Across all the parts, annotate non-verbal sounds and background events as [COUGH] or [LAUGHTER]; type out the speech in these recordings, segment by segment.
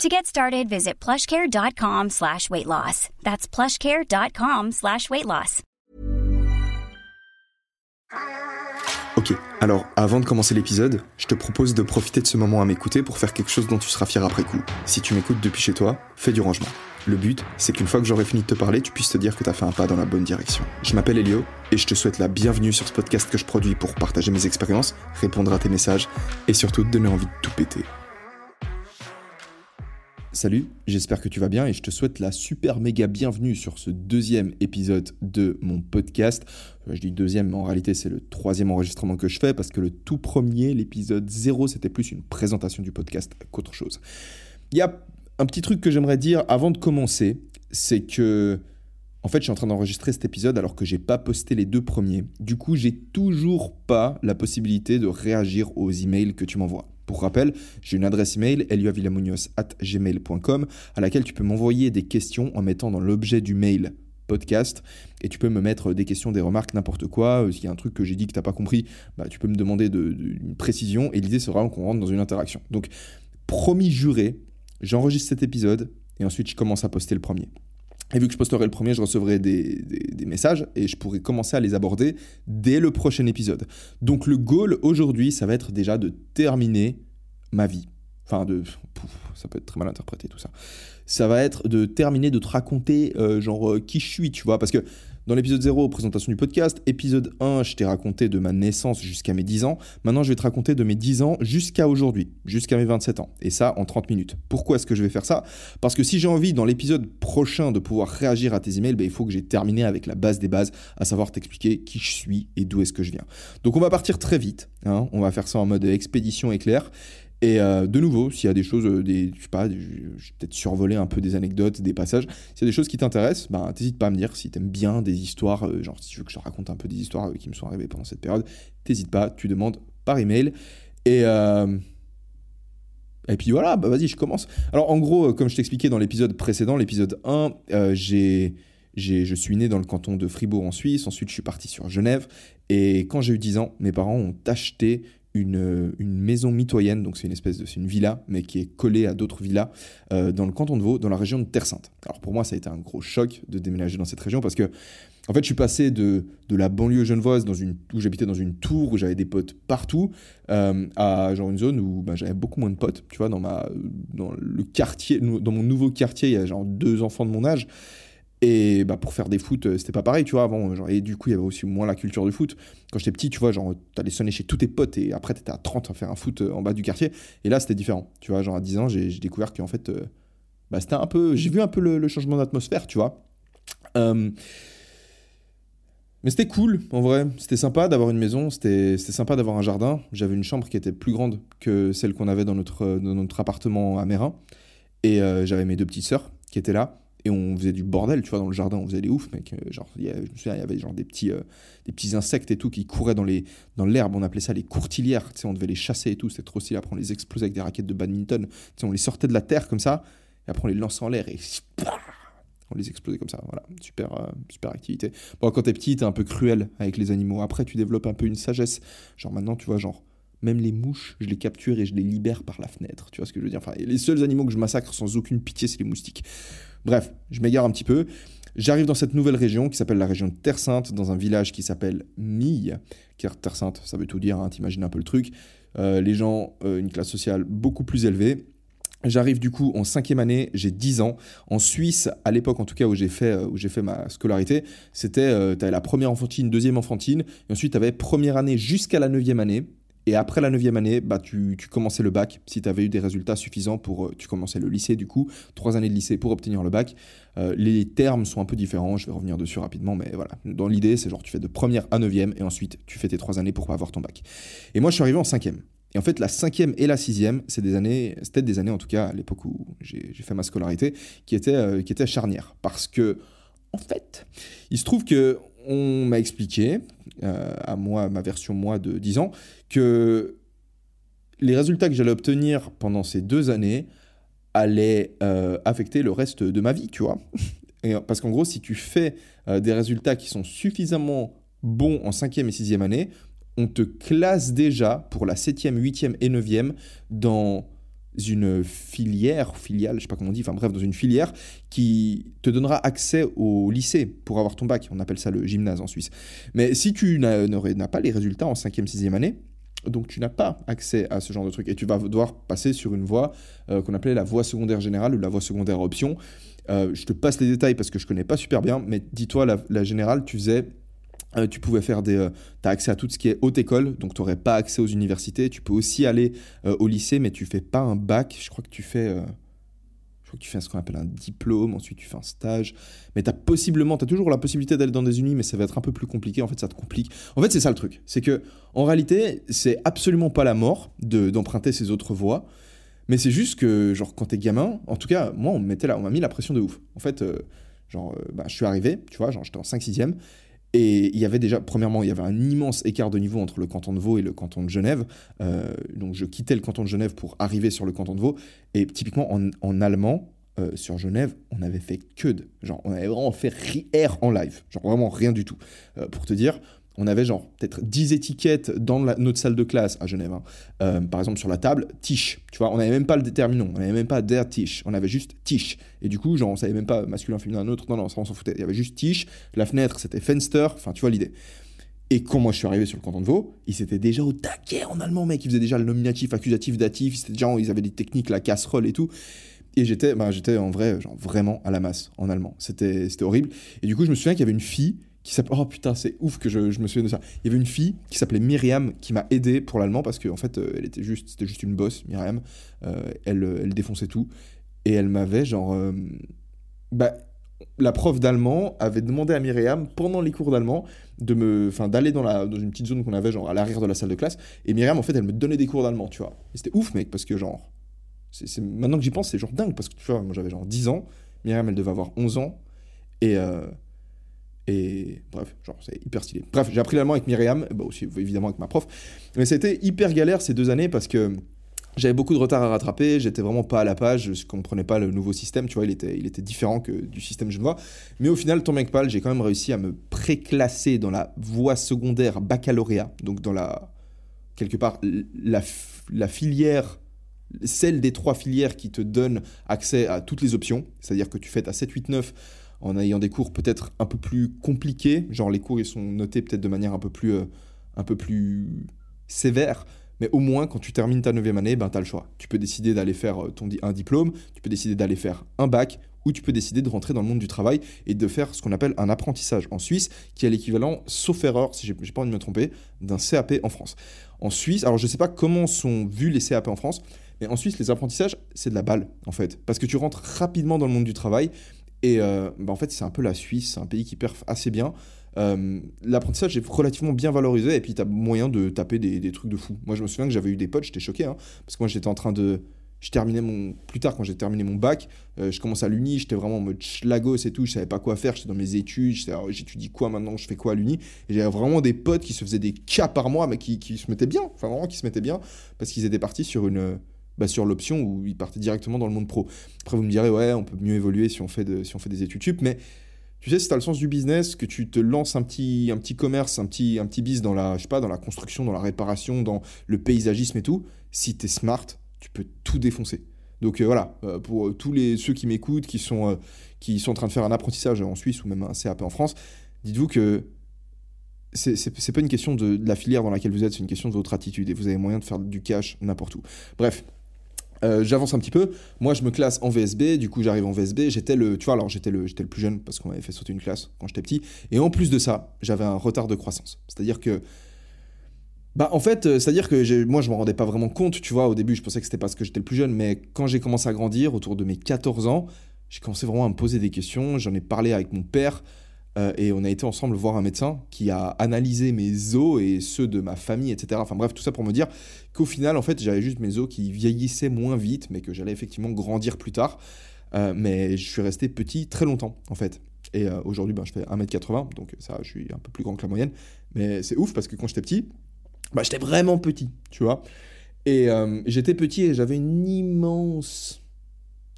To get started, visit plushcare.com slash weight loss. That's plushcare.com slash weight loss. Ok, alors avant de commencer l'épisode, je te propose de profiter de ce moment à m'écouter pour faire quelque chose dont tu seras fier après coup. Si tu m'écoutes depuis chez toi, fais du rangement. Le but, c'est qu'une fois que j'aurai fini de te parler, tu puisses te dire que t'as fait un pas dans la bonne direction. Je m'appelle Elio et je te souhaite la bienvenue sur ce podcast que je produis pour partager mes expériences, répondre à tes messages et surtout donner envie de tout péter. Salut, j'espère que tu vas bien et je te souhaite la super méga bienvenue sur ce deuxième épisode de mon podcast. Euh, je dis deuxième, mais en réalité c'est le troisième enregistrement que je fais parce que le tout premier, l'épisode 0, c'était plus une présentation du podcast qu'autre chose. Il y a un petit truc que j'aimerais dire avant de commencer, c'est que en fait, je suis en train d'enregistrer cet épisode alors que j'ai pas posté les deux premiers. Du coup, j'ai toujours pas la possibilité de réagir aux emails que tu m'envoies. Pour rappel, j'ai une adresse email gmail.com à laquelle tu peux m'envoyer des questions en mettant dans l'objet du mail podcast et tu peux me mettre des questions, des remarques, n'importe quoi. S'il y a un truc que j'ai dit que tu n'as pas compris, bah, tu peux me demander de, une précision et l'idée sera qu'on rentre dans une interaction. Donc, promis juré, j'enregistre cet épisode et ensuite je commence à poster le premier. Et vu que je posterai le premier, je recevrai des, des, messages et je pourrai commencer à les aborder dès le prochain épisode. Donc le goal aujourd'hui, ça va être déjà de terminer ma vie. Enfin, de. ça peut être très mal interprété tout ça. Ça va être de terminer de te raconter, euh, genre, euh, qui je suis, tu vois. Parce que dans l'épisode 0, présentation du podcast, épisode 1, je t'ai raconté de ma naissance jusqu'à mes 10 ans. Maintenant, je vais te raconter de mes 10 ans jusqu'à aujourd'hui, jusqu'à mes 27 ans. Et ça en 30 minutes. Pourquoi est-ce que je vais faire ça? Parce que si j'ai envie, dans l'épisode prochain, de pouvoir réagir à tes emails, ben, il faut que j'ai terminé avec la base des bases, à savoir t'expliquer qui je suis et d'où est-ce que je viens. Donc, on va partir très vite. Hein. On va faire ça en mode expédition éclair. Et euh, de nouveau, s'il y a des choses, euh, des, je sais pas, je vais peut-être survoler un peu des anecdotes, des passages. S'il y a des choses qui t'intéressent, ben, t'hésites pas à me dire. Si t'aimes bien des histoires, euh, genre si tu veux que je te raconte un peu des histoires qui me sont arrivées pendant cette période, t'hésites pas, tu demandes par email. Et, et puis voilà, bah vas-y, je commence. Alors en gros, comme je t'expliquais dans l'épisode précédent, l'épisode 1, j'ai je suis né dans le canton de Fribourg en Suisse, ensuite je suis parti sur Genève, et quand j'ai eu 10 ans, mes parents ont acheté une, maison mitoyenne, donc c'est une espèce de une villa, mais qui est collée à d'autres villas euh, dans le canton de Vaud, dans la région de Terre Sainte. Alors pour moi, ça a été un gros choc de déménager dans cette région parce que, en fait, je suis passé de, de la banlieue genevoise dans une, où j'habitais dans une tour où j'avais des potes partout euh, à genre une zone où bah, j'avais beaucoup moins de potes. Tu vois, dans, ma, dans le quartier, dans mon nouveau quartier, il y a genre deux enfants de mon âge. Et bah, pour faire des foot, euh, c'était pas pareil, tu vois, avant. Genre, et du coup, il y avait aussi moins la culture du foot. Quand j'étais petit, tu vois, genre, t'allais sonner chez tous tes potes et après, t'étais à 30 à faire un foot euh, en bas du quartier. Et là, c'était différent. Tu vois, genre, à 10 ans, j'ai découvert qu'en fait, euh, bah, c'était un peu. J'ai vu un peu le, changement d'atmosphère, tu vois. mais c'était cool, en vrai. C'était sympa d'avoir une maison, c'était sympa d'avoir un jardin. J'avais une chambre qui était plus grande que celle qu'on avait dans notre, dans notre appartement à Mérin. Et j'avais mes deux petites sœurs qui étaient là et on faisait du bordel, tu vois, dans le jardin, on faisait des ouf, mec. Euh, genre, je me souviens, il y avait genre des petits, euh, des petits insectes et tout qui couraient dans les, dans l'herbe, on appelait ça les courtilières, tu sais, on devait les chasser et tout, c'était trop stylé. Après, on les explosait avec des raquettes de badminton, tu sais, on les sortait de la terre comme ça, et après, on les lançait en l'air et [LAUGHS] on les explosait comme ça, voilà, super, euh, super activité. Bon, quand t'es petit, t'es un peu cruel avec les animaux. Après, tu développes un peu une sagesse. Genre, maintenant, tu vois, genre, même les mouches, je les capture et je les libère par la fenêtre. Tu vois ce que je veux dire? Enfin, les seuls animaux que je massacre sans aucune pitié, c'est les moustiques. Bref, je m'égare un petit peu. J'arrive dans cette nouvelle région qui s'appelle la région de Terre Sainte, dans un village qui s'appelle Mille. Terre Sainte, ça veut tout dire, hein, t'imagines un peu le truc. Euh, les gens, euh, une classe sociale beaucoup plus élevée. J'arrive du coup en cinquième année, j'ai 10 ans. En Suisse, à l'époque en tout cas où j'ai fait, euh, fait ma scolarité, c'était, la première enfantine, deuxième enfantine, et ensuite tu avais première année jusqu'à la neuvième année. Et après la neuvième année, bah, tu, commençais le bac. Si tu avais eu des résultats suffisants pour... Euh, tu commençais le lycée du coup, trois années de lycée pour obtenir le bac. Euh, les termes sont un peu différents, je vais revenir dessus rapidement, mais voilà. Dans l'idée, c'est genre tu fais de première à neuvième et ensuite tu fais tes trois années pour avoir ton bac. Et moi, je suis arrivé en cinquième. Et en fait, la cinquième et la sixième, c'est des années, c'était des années en tout cas à l'époque où j'ai fait ma scolarité, qui étaient, euh, qui charnières. Parce que, en fait, il se trouve que on m'a expliqué, euh, à moi, ma version moi de 10 ans, que les résultats que j'allais obtenir pendant ces deux années allaient euh, affecter le reste de ma vie, tu vois. [LAUGHS] Parce qu'en gros, si tu fais euh, des résultats qui sont suffisamment bons en cinquième et sixième année, on te classe déjà pour la septième, huitième et neuvième dans une filière, filiale, je sais pas comment on dit, enfin bref, dans une filière qui te donnera accès au lycée pour avoir ton bac. On appelle ça le gymnase en Suisse. Mais si tu n'as pas les résultats en 5e, 6e année, donc tu n'as pas accès à ce genre de truc et tu vas devoir passer sur une voie euh, qu'on appelait la voie secondaire générale ou la voie secondaire option. Euh, je te passe les détails parce que je connais pas super bien, mais dis-toi, la, la générale, tu faisais euh, tu pouvais faire des. Euh, tu as accès à tout ce qui est haute école, donc tu n'aurais pas accès aux universités. Tu peux aussi aller euh, au lycée, mais tu fais pas un bac. Je crois que tu fais. je crois que tu fais ce qu'on appelle un diplôme, ensuite tu fais un stage. Mais tu as possiblement, tu as toujours la possibilité d'aller dans des unis, mais ça va être un peu plus compliqué. En fait, ça te complique. En fait, c'est ça le truc. C'est que, en réalité, c'est absolument pas la mort d'emprunter ces autres voies. Mais c'est juste que, genre, quand t'es gamin, en tout cas, moi, on m'a mis la pression de ouf. En fait, genre, bah, je suis arrivé, tu vois, genre, j'étais en 5-6ème. Et il y avait déjà, premièrement, il y avait un immense écart de niveau entre le canton de Vaud et le canton de Genève. Euh, donc je quittais le canton de Genève pour arriver sur le canton de Vaud. Et typiquement, en, allemand, euh, sur Genève, on avait fait que de. Genre, on avait vraiment fait R en live. Genre, vraiment rien du tout. Euh, pour te dire, on avait genre peut-être 10 étiquettes dans notre salle de classe à Genève. Hein. Euh, par exemple, sur la table, Tisch. Tu vois, on n'avait même pas le déterminant, on n'avait même pas der Tisch, on avait juste Tisch. Et du coup, genre, on savait même pas masculin, féminin, un autre. Non, non, ça, on s'en foutait. Il y avait juste Tisch. La fenêtre, c'était Fenster. Enfin, tu vois l'idée. Et quand moi je suis arrivé sur le canton de Vaud, ils étaient déjà au taquet en allemand, mec. Ils faisaient déjà le nominatif, accusatif, datif. Ils, déjà, ils avaient des techniques, la casserole et tout. Et j'étais, bah, j'étais en vrai, genre vraiment à la masse en allemand. C'était horrible. Et du coup, je me souviens qu'il y avait une fille qui. Oh putain, c'est ouf que je, je, me souvienne de ça. Il y avait une fille qui s'appelait Myriam qui m'a aidé pour l'allemand parce qu'en en fait, euh, elle était juste, c'était juste une bosse, Myriam. Euh, elle, elle défonçait tout. Et elle m'avait genre. Euh, bah, la prof d'allemand avait demandé à Myriam pendant les cours d'allemand de me enfin d'aller dans la dans une petite zone qu'on avait genre à l'arrière de la salle de classe et Myriam en fait elle me donnait des cours d'allemand tu vois et c'était ouf mec parce que genre c'est maintenant que j'y pense c'est genre dingue parce que tu vois moi j'avais genre 10 ans Myriam elle devait avoir 11 ans et et bref, genre, c'est hyper stylé. Bref, j'ai appris l'allemand avec Myriam, bah aussi évidemment avec ma prof. Mais c'était hyper galère ces deux années parce que j'avais beaucoup de retard à rattraper, j'étais vraiment pas à la page, je comprenais pas le nouveau système, tu vois, il était, il était différent que du système genevois. Mais au final, tant mec pal, j'ai quand même réussi à me préclasser dans la voie secondaire baccalauréat, donc dans la. quelque part, la, filière celle des trois filières qui te donnent accès à toutes les options, c'est-à-dire que tu fais ta 7, 8, 9 en ayant des cours peut-être un peu plus compliqués, genre les cours ils sont notés peut-être de manière un peu plus, euh, sévère, mais au moins quand tu termines ta 9 année, ben, tu le choix. Tu peux décider d'aller faire euh, ton, un diplôme, tu peux décider d'aller faire un bac, ou tu peux décider de rentrer dans le monde du travail et de faire ce qu'on appelle un apprentissage en Suisse, qui est l'équivalent, sauf erreur, si j'ai pas envie de me tromper, d'un CAP en France. En Suisse, alors je sais pas comment sont vus les CAP en France, mais en Suisse, les apprentissages, c'est de la balle, en fait. Parce que tu rentres rapidement dans le monde du travail et euh, bah, en fait, c'est un peu la Suisse, c'est un pays qui perf assez bien. Euh, l'apprentissage est relativement bien valorisé et puis tu as moyen de taper des, des, trucs de fou. Moi, je me souviens que j'avais eu des potes, j'étais choqué, hein, parce que moi, j'étais en train de. Je terminais mon. Plus tard, quand j'ai terminé mon bac, euh, je commence à l'uni, j'étais vraiment en mode schlagos et tout, je savais pas quoi faire, j'étais dans mes études, j'étudie quoi maintenant, je fais quoi à l'uni? Et j'avais vraiment des potes qui se faisaient des cas par mois, mais qui, qui se mettaient bien, enfin vraiment qui se mettaient bien, parce qu'ils étaient partis sur une bah, sur l'option où il partait directement dans le monde pro. Après, vous me direz, ouais, on peut mieux évoluer si on fait, si on fait des études sup, mais tu sais, si tu as le sens du business, que tu te lances un petit, un petit commerce, un petit, un petit biz dans la, je sais pas, dans la construction, dans la réparation, dans le paysagisme et tout, si tu es smart, tu peux tout défoncer. Donc euh, voilà, euh, pour euh, tous les, ceux qui m'écoutent, qui, sont qui sont en train de faire un apprentissage en Suisse ou même un CAP en France, dites-vous que c'est pas une question de, la filière dans laquelle vous êtes, c'est une question de votre attitude et vous avez moyen de faire du cash n'importe où. Bref, euh, j'avance un petit peu. Moi, je me classe en VSB. Du coup, j'arrive en VSB. J'étais le, tu vois, alors j'étais le, j'étais le plus jeune parce qu'on m'avait fait sauter une classe quand j'étais petit. Et en plus de ça, j'avais un retard de croissance. C'est-à-dire que, bah, en fait, euh, c'est-à-dire que moi, je me rendais pas vraiment compte. Tu vois, au début, je pensais que c'était parce que j'étais le plus jeune, mais quand j'ai commencé à grandir, autour de mes 14 ans, j'ai commencé vraiment à me poser des questions. J'en ai parlé avec mon père. Euh, et on a été ensemble voir un médecin qui a analysé mes os et ceux de ma famille, etc. Enfin bref, tout ça pour me dire qu'au final, en fait, j'avais juste mes os qui vieillissaient moins vite, mais que j'allais effectivement grandir plus tard. Euh, mais je suis resté petit très longtemps, en fait. Et aujourd'hui, ben, je fais 1m80, donc ça, je suis un peu plus grand que la moyenne. Mais c'est ouf parce que quand j'étais petit, bah, j'étais vraiment petit, tu vois. Et j'étais petit et j'avais une immense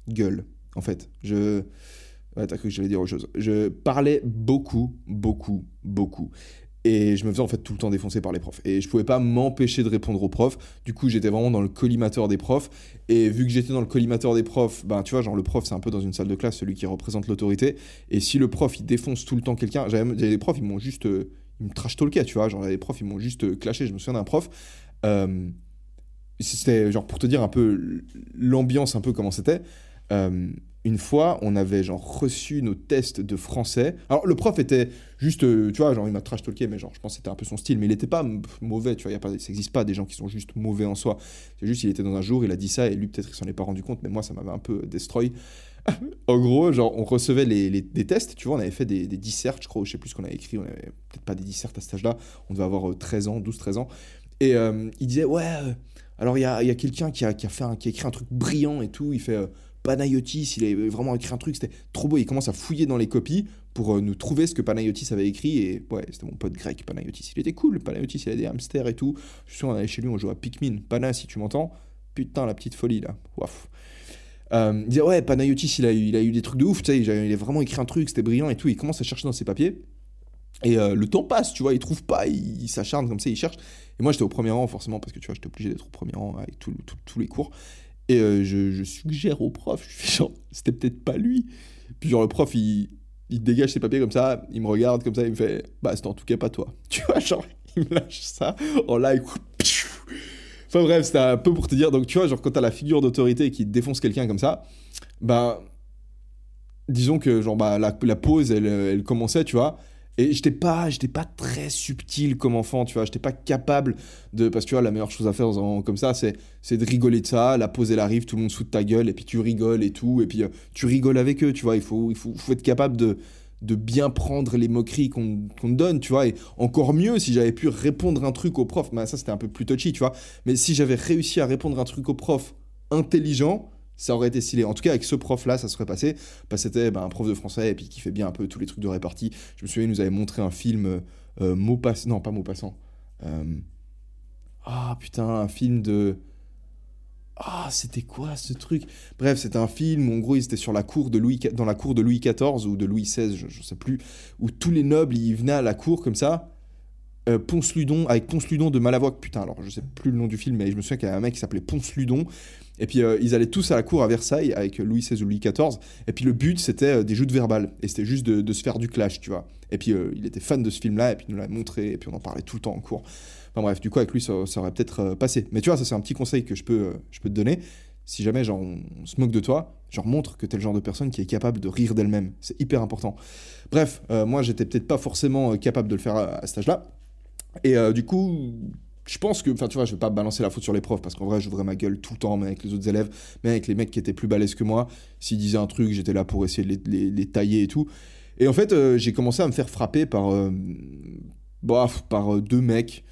gueule, en fait. Je. T'as cru que j'allais dire autre chose. Je parlais beaucoup, beaucoup, beaucoup. Et je me faisais en fait tout le temps défoncer par les profs. Et je pouvais pas m'empêcher de répondre aux profs. Du coup, j'étais vraiment dans le collimateur des profs. Et vu que j'étais dans le collimateur des profs, ben tu vois, genre le prof, c'est un peu dans une salle de classe, celui qui représente l'autorité. Et si le prof, il défonce tout le temps quelqu'un, j'avais des profs, ils m'ont juste. Euh, ils me trash talkaient, tu vois. Genre, les profs, ils m'ont juste euh, clashé. Je me souviens d'un prof. Euh, c'était genre pour te dire un peu l'ambiance, un peu comment c'était une fois, on avait genre reçu nos tests de français. Alors le prof était juste, euh, tu vois, genre il m'a trash talké, mais genre je pense que c'était un peu son style, mais il n'était pas mauvais, tu vois, y ça n'existe pas des gens qui sont juste mauvais en soi. C'est juste, il était dans un jour, il a dit ça, et lui peut-être il s'en est pas rendu compte, mais moi ça m'avait un peu destroy. [LAUGHS] en gros, genre on recevait les, des tests, tu vois, on avait fait des, des dissertes, je crois, je sais plus ce qu'on avait écrit, on avait peut-être pas des dissertes à cet âge-là, on devait avoir 13 euh, ans, 12-13 ans. Et euh, il disait, ouais, alors il y a, y a quelqu'un qui a, qui a écrit un truc brillant et tout, il fait Panayotis, il a vraiment écrit un truc, c'était trop beau. Il commence à fouiller dans les copies pour euh, nous trouver ce que Panayotis avait écrit. Et ouais, c'était mon pote grec, Panayotis. Il était cool, Panayotis, il avait des hamsters et tout. Je suis sûr, on allait chez lui, on jouait à Pikmin. Pana, si tu m'entends, putain, la petite folie là. Waf. Euh, il disait, ouais, Panayotis, il a, eu, il a des trucs de ouf, tu sais, il a vraiment écrit un truc, c'était brillant et tout. Il commence à chercher dans ses papiers. Et euh, le temps passe, tu vois, il trouve pas, il, s'acharne comme ça, il cherche. Et moi, j'étais au premier rang, forcément, parce que tu vois, j'étais obligé d'être au premier rang avec tous les cours. Et euh, je, suggère au prof, je fais genre, [LAUGHS] c'était peut-être pas lui. Puis genre, le prof, il, il dégage ses papiers comme ça, il me regarde comme ça, il me fait, bah, c'est en tout cas pas toi. [LAUGHS] Tu vois, genre, il me lâche ça en live. [LAUGHS] Enfin bref, c'était un peu pour te dire, donc tu vois, genre, quand t'as la figure d'autorité qui défonce quelqu'un comme ça, bah, disons que, genre, bah, la, la pause, elle, elle commençait, tu vois. Et j'étais pas, j'étais pas très subtil comme enfant, tu vois. J'étais pas capable de. Parce que tu vois, la meilleure chose à faire dans comme ça, c'est, c'est de rigoler de ça. La pause, elle arrive, tout le monde se de ta gueule, et puis tu rigoles et tout. Et puis euh, tu rigoles avec eux, tu vois. Il faut, il faut, faut être capable de, de bien prendre les moqueries qu'on, te donne, tu vois. Et encore mieux, si j'avais pu répondre un truc au prof, bah, ça c'était un peu plus touchy, tu vois. Mais si j'avais réussi à répondre un truc au prof intelligent, ça aurait été stylé. En tout cas, avec ce prof-là, ça serait passé. Parce que c'était bah, un prof de français et puis qui fait bien un peu tous les trucs de répartie. Je me souviens, il nous avait montré un film euh, euh mot passant. Non, pas mot passant. Euh, ah putain, un film de. Ah, c'était quoi ce truc? Bref, c'était un film où en gros, ils étaient sur la cour de Louis, dans la cour de Louis XIV ou de Louis XVI, je, ne sais plus, où tous les nobles ils venaient à la cour comme ça. Euh, Ponce Ludon avec Ponce Ludon de Malavoie. Putain, alors je sais plus le nom du film, mais je me souviens qu'il y avait un mec qui s'appelait Ponce Ludon et puis euh, ils allaient tous à la cour à Versailles avec Louis XVI ou Louis XIV. Et puis le but c'était euh, des joutes verbales. Et c'était juste de, se faire du clash, tu vois. Et puis il était fan de ce film-là, et puis il nous l'a montré, et puis on en parlait tout le temps en cours. Enfin bref, du coup avec lui ça, aurait peut-être passé. Mais tu vois, ça c'est un petit conseil que je peux, je peux te donner. Si jamais genre, on, se moque de toi, genre montre que t'es le genre de personne qui est capable de rire d'elle-même. C'est hyper important. Bref, moi j'étais peut-être pas forcément capable de le faire à, à cet âge-là. Et du coup, je pense que, enfin, tu vois, je vais pas balancer la faute sur les profs parce qu'en vrai, j'ouvrais ma gueule tout le temps, mais avec les autres élèves, mais avec les mecs qui étaient plus balèzes que moi. S'ils disaient un truc, j'étais là pour essayer de les, tailler et tout. Et en fait, euh, j'ai commencé à me faire frapper par, euh, par euh, deux mecs,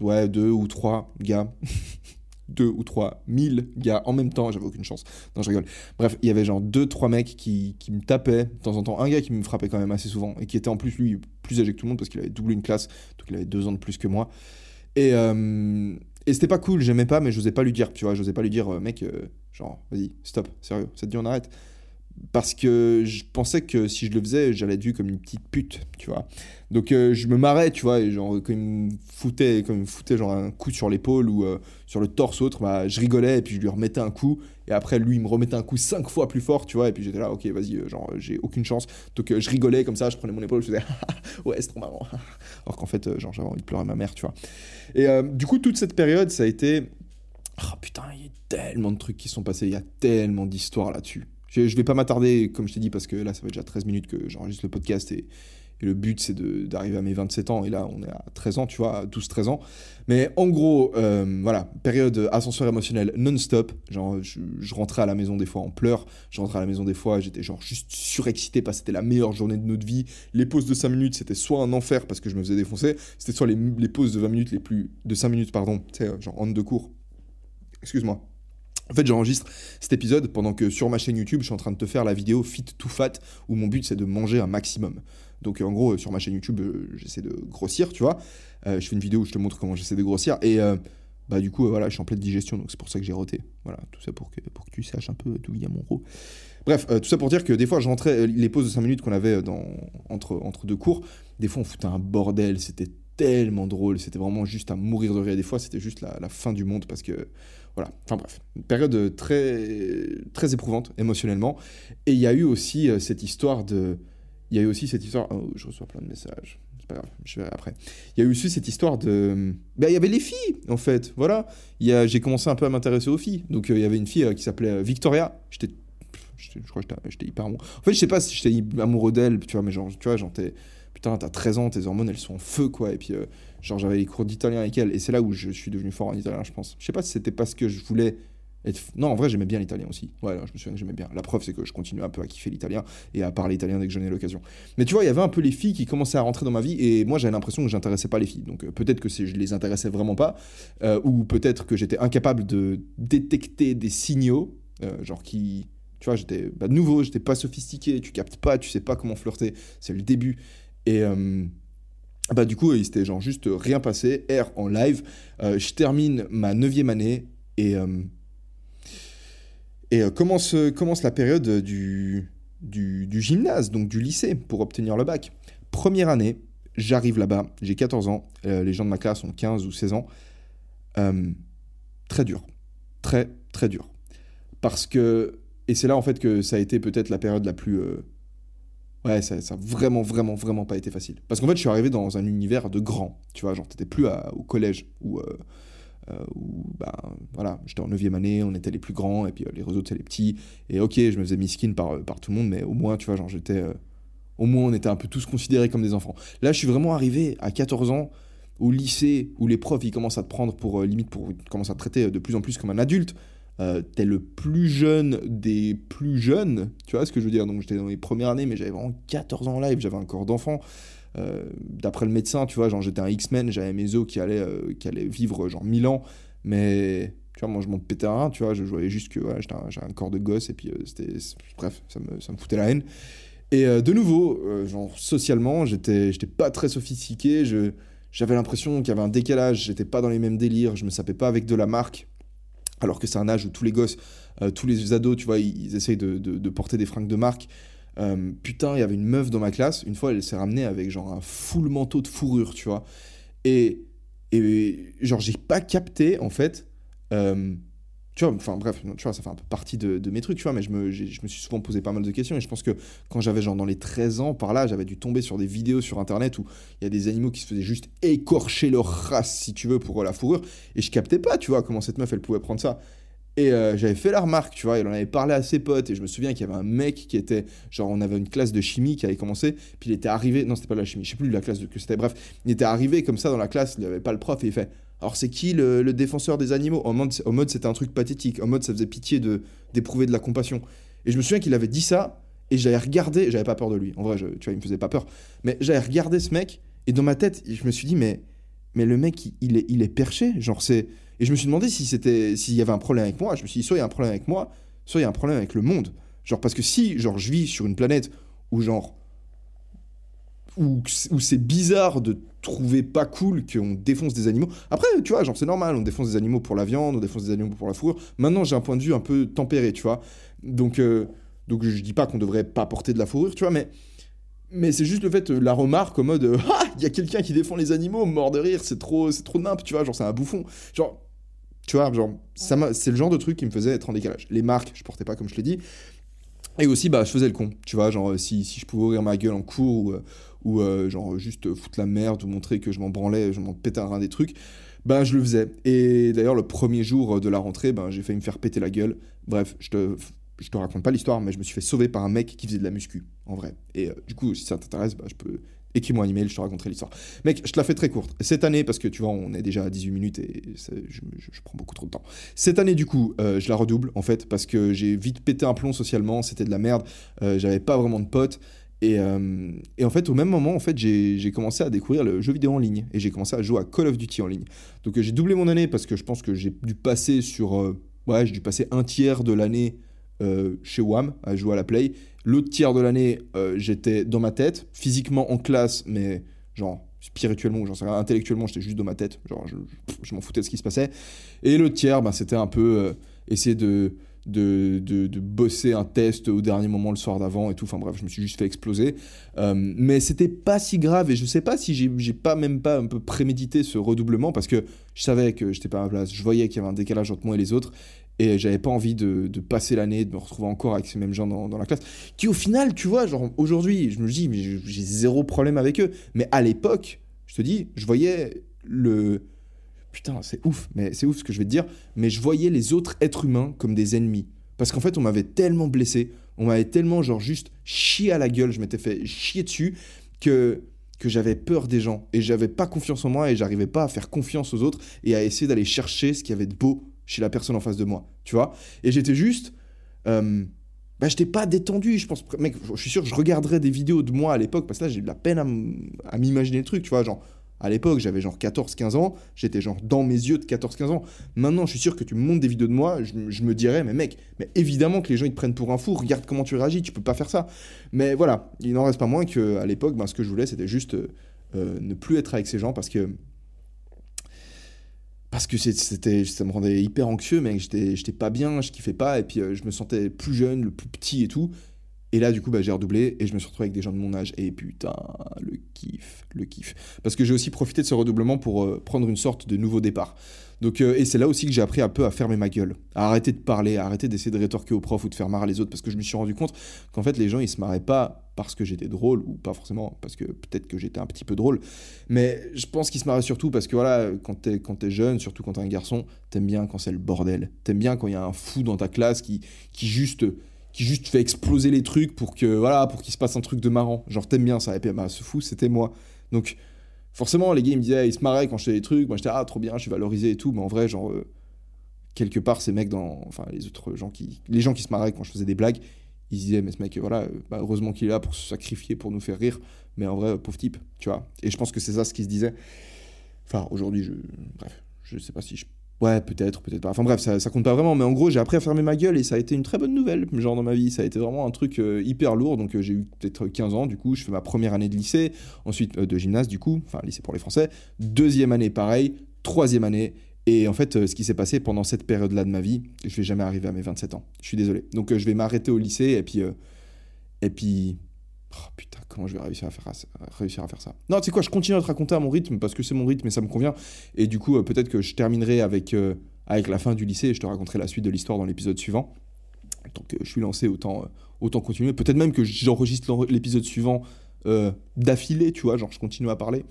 ouais, deux ou trois gars. [LAUGHS] deux ou trois mille gars en même temps, j'avais aucune chance. Non, je rigole. Bref, il y avait genre deux, trois mecs qui, qui, me tapaient de temps en temps. Un gars qui me frappait quand même assez souvent et qui était en plus, lui, plus âgé que tout le monde parce qu'il avait doublé une classe, donc il avait deux ans de plus que moi. Et, euh, et c'était pas cool, j'aimais pas, mais je n'osais pas lui dire, tu vois, j'osais pas lui dire, euh, mec, euh, genre, vas-y, stop, sérieux, ça te dit on arrête? Parce que je pensais que si je le faisais, j'allais être vu comme une petite pute, tu vois. Donc euh, je me marrais, tu vois, et genre quand il me foutait, genre un coup sur l'épaule ou euh, sur le torse autre, bah, je rigolais et puis je lui remettais un coup et après lui il me remettait un coup cinq fois plus fort, tu vois, et puis j'étais là, ok, vas-y, euh, genre j'ai aucune chance. Donc je rigolais comme ça, je prenais mon épaule, je faisais [LAUGHS] ouais c'est trop marrant, [LAUGHS] alors qu'en fait genre j'avais envie de pleurer ma mère, tu vois. Et du coup toute cette période ça a été, oh putain il y a tellement de trucs qui sont passés, il y a tellement d'histoires là-dessus. Je, je vais pas m'attarder, comme je t'ai dit, parce que là, ça fait déjà 13 minutes que j'enregistre le podcast et, le but, c'est d'arriver à mes 27 ans. Et là, on est à 13 ans, tu vois, 12-13 ans. Mais en gros, euh, voilà, période ascenseur émotionnel non-stop. Genre, je, rentrais à la maison des fois en pleurs. Je rentrais à la maison des fois, j'étais genre juste surexcité parce que c'était la meilleure journée de notre vie. Les pauses de 5 minutes, c'était soit un enfer parce que je me faisais défoncer, c'était soit les, les, pauses de 20 minutes les plus. de 5 minutes, pardon, tu sais, genre en deux cours. Excuse-moi En fait, j'enregistre cet épisode pendant que sur ma chaîne YouTube, je suis en train de te faire la vidéo Fit to Fat, où mon but c'est de manger un maximum. Donc en gros, sur ma chaîne YouTube, euh, j'essaie de grossir, tu vois. Euh, je fais une vidéo où je te montre comment j'essaie de grossir. Et euh, bah du coup, voilà, je suis en pleine digestion, donc c'est pour ça que j'ai roté. Voilà, tout ça pour que, pour que tu saches un peu d'où il y a mon gros. Bref, tout ça pour dire que des fois, j'entrais les pauses de 5 minutes qu'on avait entre, entre deux cours, des fois on foutait un bordel, c'était tellement drôle, c'était vraiment juste à mourir de rire. Des fois, c'était juste la, fin du monde parce que voilà. Enfin bref, une période très très éprouvante émotionnellement. Et il y a eu aussi cette histoire de il y a eu aussi cette histoire. Oh, je reçois plein de messages. C'est pas grave, je verrai après. Il y a eu aussi cette histoire de. Ben, il y avait les filles, en fait. Voilà. J'ai commencé un peu à m'intéresser aux filles. Donc, euh, il y avait une fille euh, qui s'appelait euh, Victoria. J'étais. Je crois que j'étais hyper amoureux. En fait, je sais pas si j'étais amoureux d'elle, tu vois, mais genre, tu vois, t'es. Putain, t'as 13 ans, tes hormones, elles sont en feu, quoi. Et puis, genre, j'avais les cours d'italien avec elle. Et c'est là où je suis devenu fort en italien, je pense. Je sais pas si c'était parce que je voulais non, en vrai, j'aimais bien l'italien aussi. Ouais, je me souviens que j'aimais bien. La preuve, c'est que je continue un peu à kiffer l'italien et à parler italien dès que j'en ai l'occasion. Mais tu vois, il y avait un peu les filles qui commençaient à rentrer dans ma vie et moi, j'avais l'impression que j'intéressais pas les filles. Donc euh, peut-être que je les intéressais vraiment pas, euh, ou peut-être que j'étais incapable de détecter des signaux, euh, genre qui. Tu vois, j'étais bah, nouveau, j'étais pas sophistiqué, tu captes pas, tu sais pas comment flirter, c'est le début. Et. bah du coup, il s'était genre juste rien passé, R en live. je termine ma neuvième année et et euh, commence, commence la période du, du, gymnase, donc du lycée, pour obtenir le bac. Première année, j'arrive là-bas, j'ai 14 ans, euh, les gens de ma classe ont 15 ou 16 ans. Euh, très dur, très très dur. Parce que, et c'est là en fait que ça a été peut-être la période la plus... Ouais, ça, ça a vraiment, vraiment, vraiment pas été facile. Parce qu'en fait, je suis arrivé dans un univers de grands, tu vois, genre t'étais plus au collège ou euh, où ben, voilà, j'étais en 9 année, on était les plus grands, et puis euh, les réseaux c'était les petits. Et ok, je me faisais miskin par, euh, par tout le monde, mais au moins, tu vois, genre j'étais. au moins, on était un peu tous considérés comme des enfants. Là, je suis vraiment arrivé à 14 ans au lycée où les profs ils commencent à te prendre pour limite pour commencer à te traiter de plus en plus comme un adulte. Euh, t'es le plus jeune des plus jeunes, tu vois ce que je veux dire? Donc j'étais dans les premières années, mais j'avais vraiment 14 ans en live, j'avais un corps d'enfant. Euh, d'après le médecin, tu vois, genre j'étais un X-Men, j'avais mes os qui allaient, euh, qui allaient vivre genre 1000 ans, mais tu vois, moi je m'en pétais un, tu vois, je voyais juste que voilà, j'avais un, corps de gosse et puis c'était. Bref, ça me, ça me foutait la haine. Et de nouveau, genre socialement, j'étais pas très sophistiqué, j'avais l'impression qu'il y avait un décalage, j'étais pas dans les mêmes délires, je me sapais pas avec de la marque, alors que c'est un âge où tous les gosses, tous les ados, tu vois, ils, essayent de, porter des fringues de marque. Euh, putain, il y avait une meuf dans ma classe, une fois elle s'est ramenée avec genre un full manteau de fourrure, tu vois. Et, et genre j'ai pas capté en fait. Euh, tu vois, enfin bref, tu vois, ça fait un peu partie de, mes trucs, tu vois, mais je me, je me suis souvent posé pas mal de questions et je pense que quand j'avais genre dans les 13 ans, par là, j'avais dû tomber sur des vidéos sur internet où il y a des animaux qui se faisaient juste écorcher leur race, si tu veux, pour la fourrure et je captais pas, tu vois, comment cette meuf elle pouvait prendre ça. Et euh, j'avais fait la remarque, tu vois, il en avait parlé à ses potes, et je me souviens qu'il y avait un mec qui était, genre, on avait une classe de chimie qui avait commencé, puis il était arrivé, non, c'était pas de la chimie, je sais plus la classe de, que c'était, bref, il était arrivé comme ça dans la classe, il n'y avait pas le prof, et il fait, alors c'est qui le, défenseur des animaux? En mode, c'était un truc pathétique, en mode ça faisait pitié de d'éprouver de la compassion. Et je me souviens qu'il avait dit ça, et j'avais regardé, j'avais pas peur de lui, en vrai, tu vois, il me faisait pas peur, mais j'avais regardé ce mec, et dans ma tête, je me suis dit, mais, mais le mec, il est, il est perché, genre c'est et je me suis demandé si c'était s'il y avait un problème avec moi. Je me suis dit, soit il y a un problème avec moi, soit il y a un problème avec le monde. Genre, parce que si, genre, je vis sur une planète où, genre, où, c'est bizarre de trouver pas cool qu'on défonce des animaux. Après, tu vois, genre, c'est normal, on défonce des animaux pour la viande, on défonce des animaux pour la fourrure. Maintenant, j'ai un point de vue un peu tempéré, tu vois. Donc, euh, donc je dis pas qu'on devrait pas porter de la fourrure, tu vois, mais. Mais c'est juste le fait, la remarque en mode [LAUGHS] Ah, il y a quelqu'un qui défend les animaux, mort de rire, c'est trop, c'est trop nimp, tu vois, genre c'est un bouffon. Genre, tu vois, genre, c'est le genre de truc qui me faisait être en décalage. Les marques, je portais pas comme je l'ai dit. Et aussi, bah, je faisais le con, tu vois, genre, si, si je pouvais ouvrir ma gueule en cours ou, euh, ou euh, genre, juste foutre la merde ou montrer que je m'en branlais, je m'en pétais un des trucs, ben, je le faisais. Et d'ailleurs, le premier jour de la rentrée, ben, j'ai failli me faire péter la gueule. Bref, je te, je te raconte pas l'histoire, mais je me suis fait sauver par un mec qui faisait de la muscu, en vrai. Et euh, du coup, si ça t'intéresse, bah, je peux écris-moi un email, je te raconterai l'histoire. Mec, je te la fais très courte. Cette année, parce que tu vois, on est déjà à 18 minutes et je, prends beaucoup trop de temps. Cette année, du coup, euh, je la redouble, en fait, parce que j'ai vite pété un plomb socialement, c'était de la merde, j'avais pas vraiment de potes. Et, euh, et, en fait, au même moment, en fait, j'ai commencé à découvrir le jeu vidéo en ligne et j'ai commencé à jouer à Call of Duty en ligne. Donc j'ai doublé mon année parce que je pense que j'ai dû passer sur ouais, j'ai dû passer un tiers de l'année euh, chez WAM à jouer à la Play. L'autre tiers de l'année, euh, j'étais dans ma tête, physiquement en classe, mais genre spirituellement, genre intellectuellement, j'étais juste dans ma tête. Genre, je, m'en foutais de ce qui se passait. Et l'autre tiers, bah, c'était un peu euh, essayer de de, de, bosser un test au dernier moment le soir d'avant et tout. Enfin bref, je me suis juste fait exploser. Euh, mais c'était pas si grave et je sais pas si j'ai pas même pas un peu prémédité ce redoublement parce que je savais que j'étais pas à ma place. Je voyais qu'il y avait un décalage entre moi et les autres et j'avais pas envie de, de, passer l'année, de me retrouver encore avec ces mêmes gens dans, dans la classe. Qui au final, tu vois, genre aujourd'hui, je me dis, j'ai zéro problème avec eux. Mais à l'époque, je te dis, je voyais le putain, c'est ouf, mais c'est ouf ce que je vais te dire, mais je voyais les autres êtres humains comme des ennemis. Parce qu'en fait, on m'avait tellement blessé, on m'avait tellement, genre, juste chié à la gueule, je m'étais fait chier dessus, que, que j'avais peur des gens. Et j'avais pas confiance en moi et j'arrivais pas à faire confiance aux autres et à essayer d'aller chercher ce qu'il y avait de beau chez la personne en face de moi. Tu vois Et j'étais juste. Euh, bah, j'étais pas détendu, je pense. Mec, je suis sûr que je regarderais des vidéos de moi à l'époque, parce que là, j'ai de la peine à m'imaginer le truc, tu vois. Genre, à l'époque, j'avais genre 14-15 ans, j'étais genre dans mes yeux de 14-15 ans. Maintenant, je suis sûr que tu me montres des vidéos de moi, je, me dirais, mais mec, mais évidemment que les gens ils te prennent pour un fou, regarde comment tu réagis, tu peux pas faire ça. Mais voilà, il n'en reste pas moins qu'à l'époque, ben, ce que je voulais, c'était juste euh, ne plus être avec ces gens parce que. Parce que c'était, ça me rendait hyper anxieux, mec, j'étais pas bien, je kiffais pas, et puis euh, je me sentais plus jeune, le plus petit et tout. Et là, du coup, bah, j'ai redoublé et je me suis retrouvé avec des gens de mon âge. Et putain, le kiff, le kiff. Parce que j'ai aussi profité de ce redoublement pour euh, prendre une sorte de nouveau départ. Donc, euh, et c'est là aussi que j'ai appris un peu à fermer ma gueule, à arrêter de parler, à arrêter d'essayer de rétorquer au prof ou de faire marrer les autres. Parce que je me suis rendu compte qu'en fait, les gens, ils se marraient pas parce que j'étais drôle, ou pas forcément parce que peut-être que j'étais un petit peu drôle. Mais je pense qu'ils se marraient surtout parce que voilà, quand t'es, jeune, surtout quand t'es un garçon, t'aimes bien quand c'est le bordel. T'aimes bien quand il y a un fou dans ta classe qui, qui juste qui juste fait exploser les trucs pour que voilà pour qu'il se passe un truc de marrant. Genre t'aimes bien ça. Et puis bah ce fou c'était moi. Donc forcément les gars ils me disaient ils se marraient quand je faisais des trucs. Moi j'étais ah trop bien je suis valorisé et tout. Mais en vrai genre euh, quelque part ces mecs dans enfin les autres gens qui les gens qui se marraient quand je faisais des blagues ils disaient mais ce mec voilà euh, bah, heureusement qu'il est là pour se sacrifier pour nous faire rire. Mais en vrai pauvre type tu vois. Et je pense que c'est ça ce qui se disait. Enfin aujourd'hui je bref je sais pas si je Ouais, peut-être, peut-être pas. Enfin bref, ça, ça, compte pas vraiment. Mais en gros, j'ai appris à fermer ma gueule et ça a été une très bonne nouvelle, genre dans ma vie. Ça a été vraiment un truc euh, hyper lourd. Donc euh, j'ai eu peut-être 15 ans, du coup, je fais ma première année de lycée, ensuite euh, de gymnase, du coup, enfin lycée pour les Français. Deuxième année, pareil. Troisième année. Et en fait, ce qui s'est passé pendant cette période-là de ma vie, je vais jamais arriver à mes 27 ans. Je suis désolé. Donc je vais m'arrêter au lycée et puis. et puis Oh putain, comment je vais réussir à faire, réussir à faire ça Non, tu sais quoi, je continue à te raconter à mon rythme parce que c'est mon rythme et ça me convient. Et du coup, euh, peut-être que je terminerai avec, euh, avec la fin du lycée et je te raconterai la suite de l'histoire dans l'épisode suivant. Donc je suis lancé, autant, euh, autant continuer. Peut-être même que j'enregistre l'épisode suivant d'affilée, tu vois, genre je continue à parler.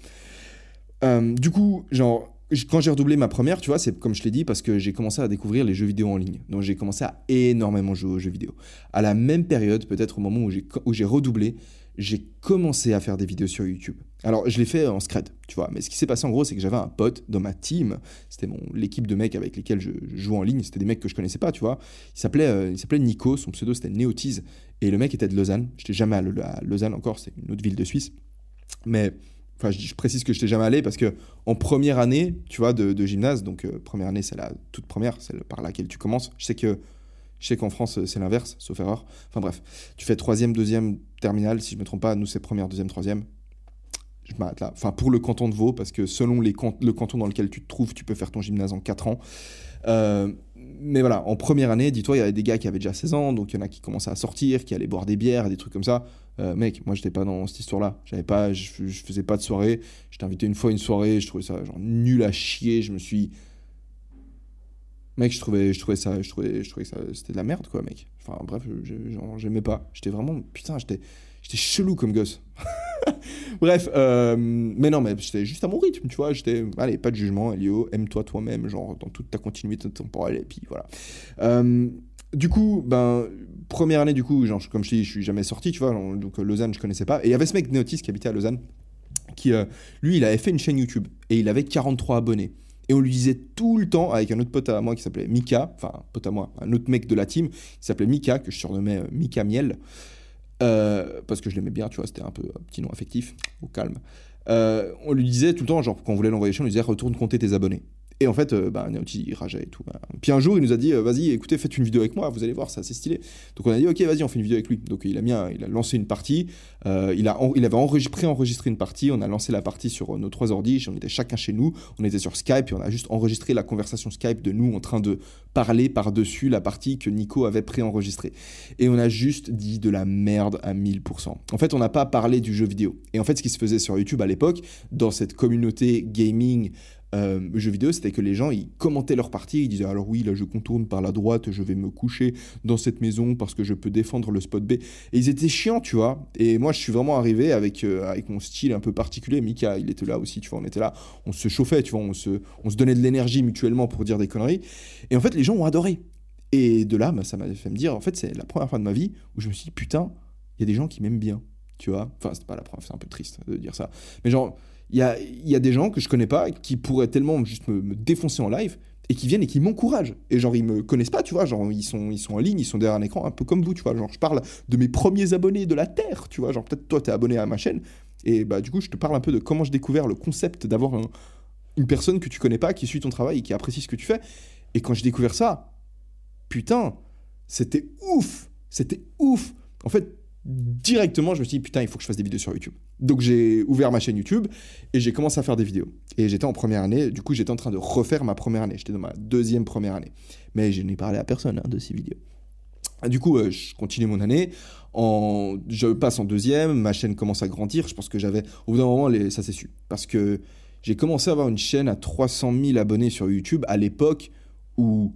du coup, genre, quand j'ai redoublé ma première, tu vois, c'est comme je l'ai dit, parce que j'ai commencé à découvrir les jeux vidéo en ligne. Donc j'ai commencé à énormément jouer aux jeux vidéo. À la même période, peut-être au moment où j'ai redoublé, j'ai commencé à faire des vidéos sur YouTube. Alors je l'ai fait en scred, tu vois, mais ce qui s'est passé en gros, c'est que j'avais un pote dans ma team, c'était l'équipe de mecs avec lesquels je, joue en ligne, c'était des mecs que je connaissais pas, tu vois. Il s'appelait euh, Nico, son pseudo c'était Neotiz, et le mec était de Lausanne. J'étais jamais à Lausanne encore, c'est une autre ville de Suisse. Mais Enfin, je, précise que je n'étais jamais allé parce que en première année, tu vois, de, gymnase, donc euh, première année, c'est la toute première, celle par laquelle tu commences. Je sais que je sais qu'en France, c'est l'inverse, sauf erreur. Enfin bref, tu fais troisième, deuxième, terminale, si je me trompe pas, nous c'est première, deuxième, troisième. Je m'arrête là. Enfin, pour le canton de Vaud, parce que selon les le canton dans lequel tu te trouves, tu peux faire ton gymnase en 4 ans. Euh, mais voilà, en première année, dis-toi, il y avait des gars qui avaient déjà 16 ans, donc il y en a qui commençaient à sortir, qui allaient boire des bières, des trucs comme ça. Euh, mec, moi j'étais pas dans cette histoire-là. J'avais pas, je, faisais pas de soirée. J'étais invité une fois une soirée, je trouvais ça genre nul à chier. Je me suis, mec, je trouvais, je trouvais ça, je trouvais, je trouvais ça, c'était de la merde quoi, mec. Enfin bref, j'aimais pas. J'étais vraiment, putain, j'étais, j'étais chelou comme gosse. [LAUGHS] Bref, euh, mais non, mais j'étais juste à mon rythme, tu vois. J'étais, allez, pas de jugement, Elio, aime-toi toi-même, genre dans toute ta continuité temporelle, et puis voilà. Euh, du coup, ben, première année, du coup, genre, comme je dis, je suis jamais sorti, tu vois. Donc Lausanne, je connaissais pas. Et il y avait ce mec Neotis qui habitait à Lausanne, qui, euh, lui, il avait fait une chaîne YouTube et il avait 43 abonnés. Et on lui disait tout le temps, avec un autre pote à moi qui s'appelait Mika, enfin, pote à moi, un autre mec de la team, qui s'appelait Mika, que je surnommais Mika Miel. Euh, parce que je l'aimais bien, tu vois, c'était un peu un petit nom affectif, au calme. Euh, on lui disait tout le temps, genre quand on voulait l'envoyer chez on lui disait retourne compter tes abonnés. Et en fait, euh, bah, rageait et tout. Puis un jour, il nous a dit, euh, vas-y, écoutez, faites une vidéo avec moi, vous allez voir, c'est assez stylé. Donc on a dit, ok, vas-y, on fait une vidéo avec lui. Donc il a, mis un- il a lancé une partie, euh, il, a, il avait enregistré, pré-enregistré une partie, on a lancé la partie sur euh, nos trois ordi, on était chacun chez nous, on était sur Skype, et on a juste enregistré la conversation Skype de nous en train de parler par-dessus la partie que Nico avait pré-enregistrée. Et on a juste dit de la merde à 1000%. En fait, on n'a pas parlé du jeu vidéo. Et en fait, ce qui se faisait sur YouTube à l'époque, dans cette communauté gaming, euh, jeux vidéo, c'était que les gens, ils commentaient leur partie, ils disaient alors oui, là je contourne par la droite, je vais me coucher dans cette maison parce que je peux défendre le spot B. Et ils étaient chiants, tu vois. Et moi, je suis vraiment arrivé avec, euh, avec mon style un peu particulier. Mika, il était là aussi, tu vois, on était là, on se chauffait, tu vois, on se, on se donnait de l'énergie mutuellement pour dire des conneries. Et en fait, les gens ont adoré. Et de là, bah, ça m'a fait me dire, en fait, c'est la première fois de ma vie où je me suis dit, putain, il y a des gens qui m'aiment bien, tu vois. Enfin, c'est pas la première, c'est un peu triste de dire ça. Mais genre, il y a, des gens que je connais pas qui pourraient tellement juste me, défoncer en live et qui viennent et qui m'encouragent. Et genre, ils me connaissent pas, tu vois. Genre, ils sont, ils sont en ligne, ils sont derrière un écran, un peu comme vous, tu vois. Genre, je parle de mes premiers abonnés de la Terre, tu vois. Genre, peut-être toi, t'es abonné à ma chaîne. Et bah, du coup, je te parle un peu de comment j'ai découvert le concept d'avoir un- une personne que tu connais pas, qui suit ton travail et qui apprécie ce que tu fais. Et quand j'ai découvert ça, putain, c'était ouf. C'était ouf. En fait, directement, je me suis dit, putain, il faut que je fasse des vidéos sur YouTube. Donc j'ai ouvert ma chaîne YouTube et j'ai commencé à faire des vidéos. Et j'étais en première année, du coup j'étais en train de refaire ma première année. J'étais dans ma deuxième première année. Mais je n'ai parlé à personne hein, de ces vidéos. Ah, Du coup, euh, je continue mon année. En... Je passe en deuxième, ma chaîne commence à grandir. Je pense que j'avais, au bout d'un moment, ça s'est su. Parce que j'ai commencé à avoir une chaîne à 300 000 abonnés sur YouTube à l'époque où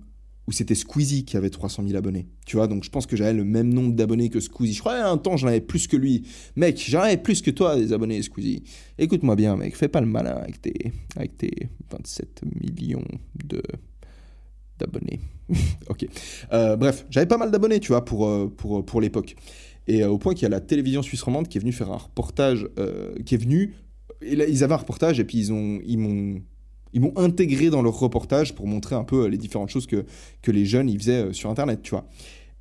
c'était Squeezie qui avait 300 000 abonnés. Tu vois, donc je pense que j'avais le même nombre d'abonnés que Squeezie. Je crois un temps, j'en avais plus que lui. Mec, j'en avais plus que toi, des abonnés, Squeezie. Écoute-moi bien, mec, fais pas le malin avec tes, avec tes 27 millions de d'abonnés. [LAUGHS] ok. Euh, bref, j'avais pas mal d'abonnés, tu vois, pour, euh, pour, pour l'époque. Et euh, au point qu'il y a la télévision suisse romande qui est venue faire un reportage, euh, qui est venu. Et là, ils avaient un reportage et puis ils m'ont, ils m'ont intégré dans leur reportage pour montrer un peu euh, les différentes choses que, que les jeunes ils faisaient euh, sur Internet, tu vois.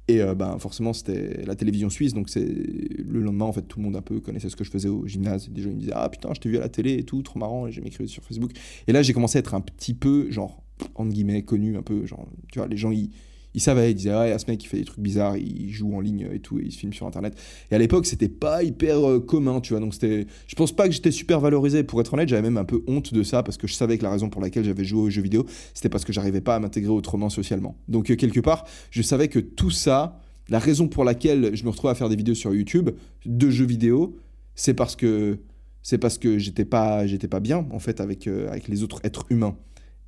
Et euh, ben, forcément, c'était la télévision suisse, donc c'est le lendemain, en fait, tout le monde un peu connaissait ce que je faisais au gymnase. Des gens ils me disaient Ah putain, je t'ai vu à la télé et tout, trop marrant, et j'ai m'écrit sur Facebook. Et là, j'ai commencé à être un petit peu, genre, entre guillemets, connu, un peu, genre, tu vois, les gens, ils, ils savaient, ils disaient Ah, il ce mec qui fait des trucs bizarres, il joue en ligne et tout, et il se filme sur Internet. Et à l'époque, c'était pas hyper euh, commun, tu vois, donc c'était. Je pense pas que j'étais super valorisé. Pour être honnête, j'avais même un peu honte de ça, parce que je savais que la raison pour laquelle j'avais joué aux jeux vidéo, c'était parce que j'arrivais pas à m'intégrer autrement socialement. Donc, euh, quelque part, je savais que tout ça, la raison pour laquelle je me retrouvais à faire des vidéos sur YouTube de jeux vidéo, c'est parce que c'est parce que j'étais pas pas bien en fait avec euh, avec les autres êtres humains.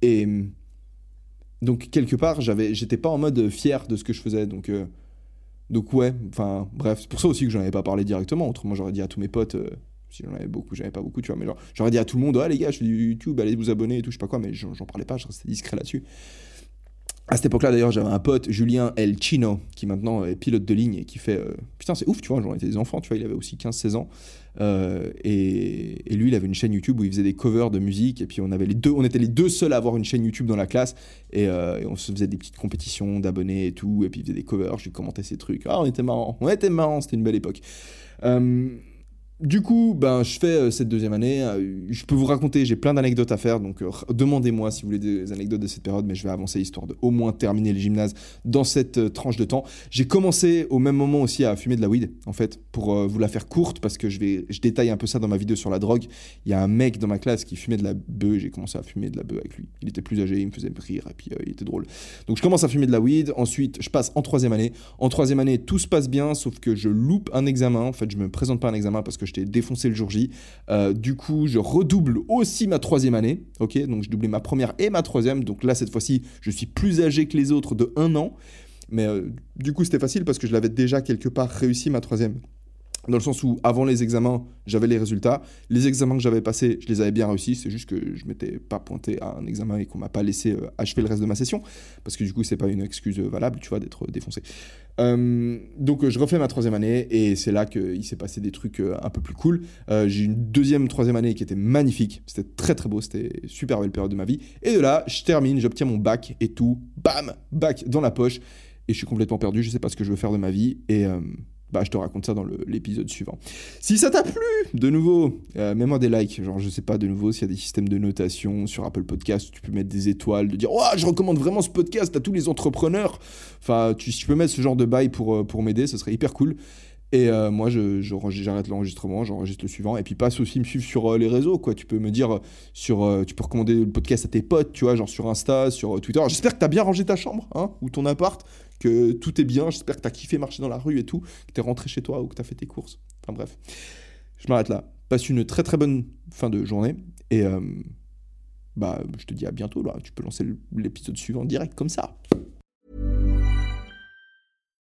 Et donc quelque part, j'avais j'étais pas en mode fier de ce que je faisais. Donc euh, donc ouais, enfin bref, c'est pour ça aussi que j'en avais pas parlé directement, autrement j'aurais dit à tous mes potes euh, si j'en avais beaucoup, j'en avais pas beaucoup, tu vois, mais genre, j'aurais dit à tout le monde, ah les gars, je fais du YouTube, allez vous abonner et tout, je sais pas quoi, mais j'en j'en parlais pas, je restais discret là-dessus. À cette époque-là, d'ailleurs, j'avais un pote, Julien El Chino, qui maintenant est pilote de ligne et qui fait. euh, Putain, c'est ouf, tu vois, j'en étais des enfants, tu vois, il avait aussi 15-16 ans. Euh, et, lui, il avait une chaîne YouTube où il faisait des covers de musique. Et puis, on, avait les deux, on était les deux seuls à avoir une chaîne YouTube dans la classe. Et, euh, on se faisait des petites compétitions d'abonnés et tout. Et puis, il faisait des covers, je lui commentais ses trucs. Ah, on était marrants, on était marrants, c'était une belle époque. Du coup, ben, je fais euh, cette deuxième année. euh, je peux vous raconter, j'ai plein d'anecdotes à faire. Donc, euh, demandez-moi si vous voulez des anecdotes de cette période. Mais je vais avancer histoire de au moins terminer le gymnase dans cette tranche de temps. J'ai commencé au même moment aussi à fumer de la weed, en fait, pour vous la faire courte, parce que je, vais, je détaille un peu ça dans ma vidéo sur la drogue. Il y a un mec dans ma classe qui fumait de la bœuf. J'ai commencé à fumer de la bœuf avec lui. Il était plus âgé, il me faisait rire, et puis il était drôle. Donc, je commence à fumer de la weed. Ensuite, je passe en troisième année. En troisième année, tout se passe bien, sauf que je loupe un examen. En fait, je me présente pas à un examen parce que je t'ai défoncé le jour J. Euh, du coup, je redouble aussi ma troisième année. Ok, donc je doublais ma première et ma troisième. Donc là, cette fois-ci, je suis plus âgé que les autres de un an. Mais euh, du coup, c'était facile parce que je l'avais déjà quelque part réussi ma troisième. Dans le sens où, avant les examens, j'avais les résultats. Les examens que j'avais passés, je les avais bien réussis. C'est juste que je m'étais pas pointé à un examen et qu'on m'a pas laissé euh, achever le reste de ma session. Parce que du coup, c'est pas une excuse euh, valable, tu vois, d'être défoncé. Euh, donc, euh, je refais ma troisième année et c'est là qu'il s'est passé des trucs un peu plus cool. J'ai eu une deuxième, troisième année qui était magnifique. C'était très très beau. C'était super belle période de ma vie. Et de là, je termine, j'obtiens mon bac et tout. Bam Bac dans la poche. Et je suis complètement perdu. Je sais pas ce que je veux faire de ma vie. Et. Bah, je te raconte ça dans l'épisode suivant. Si ça t'a plu, de nouveau, euh, mets-moi des likes. Genre, je sais pas, de nouveau, s'il y a des systèmes de notation sur Apple Podcast, tu peux mettre des étoiles, de dire, oh, je recommande vraiment ce podcast à tous les entrepreneurs. Enfin, tu, tu peux mettre ce genre de bail pour, euh, pour m'aider, ce serait hyper cool. Et euh, moi, j'arrête l'enregistrement, j'enregistre le suivant. Et puis passe aussi me suivre sur euh, les réseaux, quoi. Tu peux me dire sur, euh, tu peux recommander le podcast à tes potes, tu vois, genre sur Insta, sur Twitter. J'espère que tu as bien rangé ta chambre, hein, ou ton appart, que tout est bien. J'espère que tu as kiffé marcher dans la rue et tout, que tu es rentré chez toi ou que tu as fait tes courses. Enfin bref, je m'arrête là. Passe une très très bonne fin de journée et bah, je te dis à bientôt là. Tu peux lancer l'épisode suivant direct comme ça.